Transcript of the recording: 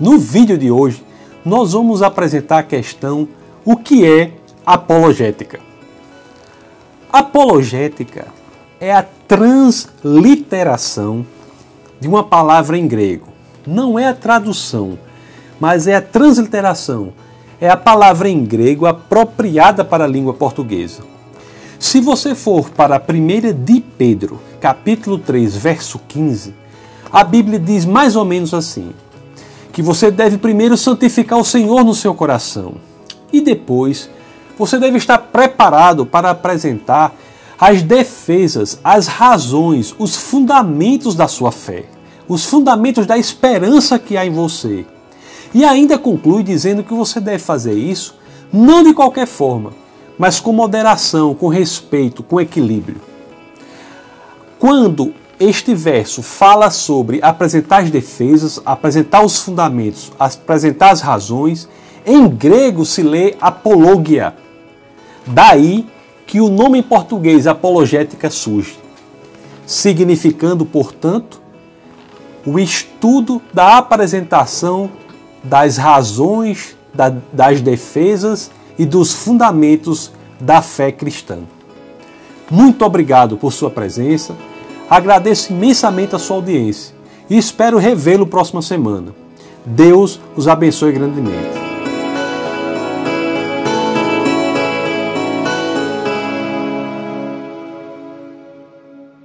No vídeo de hoje, nós vamos apresentar a questão o que é apologética. Apologética é a transliteração de uma palavra em grego. Não é a tradução, mas é a transliteração. É a palavra em grego apropriada para a língua portuguesa. Se você for para a primeira de Pedro, capítulo 3, verso 15, a Bíblia diz mais ou menos assim: que você deve primeiro santificar o Senhor no seu coração e depois você deve estar preparado para apresentar as defesas, as razões, os fundamentos da sua fé, os fundamentos da esperança que há em você. E ainda conclui dizendo que você deve fazer isso não de qualquer forma, mas com moderação, com respeito, com equilíbrio. Quando este verso fala sobre apresentar as defesas, apresentar os fundamentos, apresentar as razões. Em grego se lê apologia. Daí que o nome em português apologética surge, significando, portanto, o estudo da apresentação das razões, das defesas e dos fundamentos da fé cristã. Muito obrigado por sua presença. Agradeço imensamente a sua audiência e espero revê-lo próxima semana. Deus os abençoe grandemente.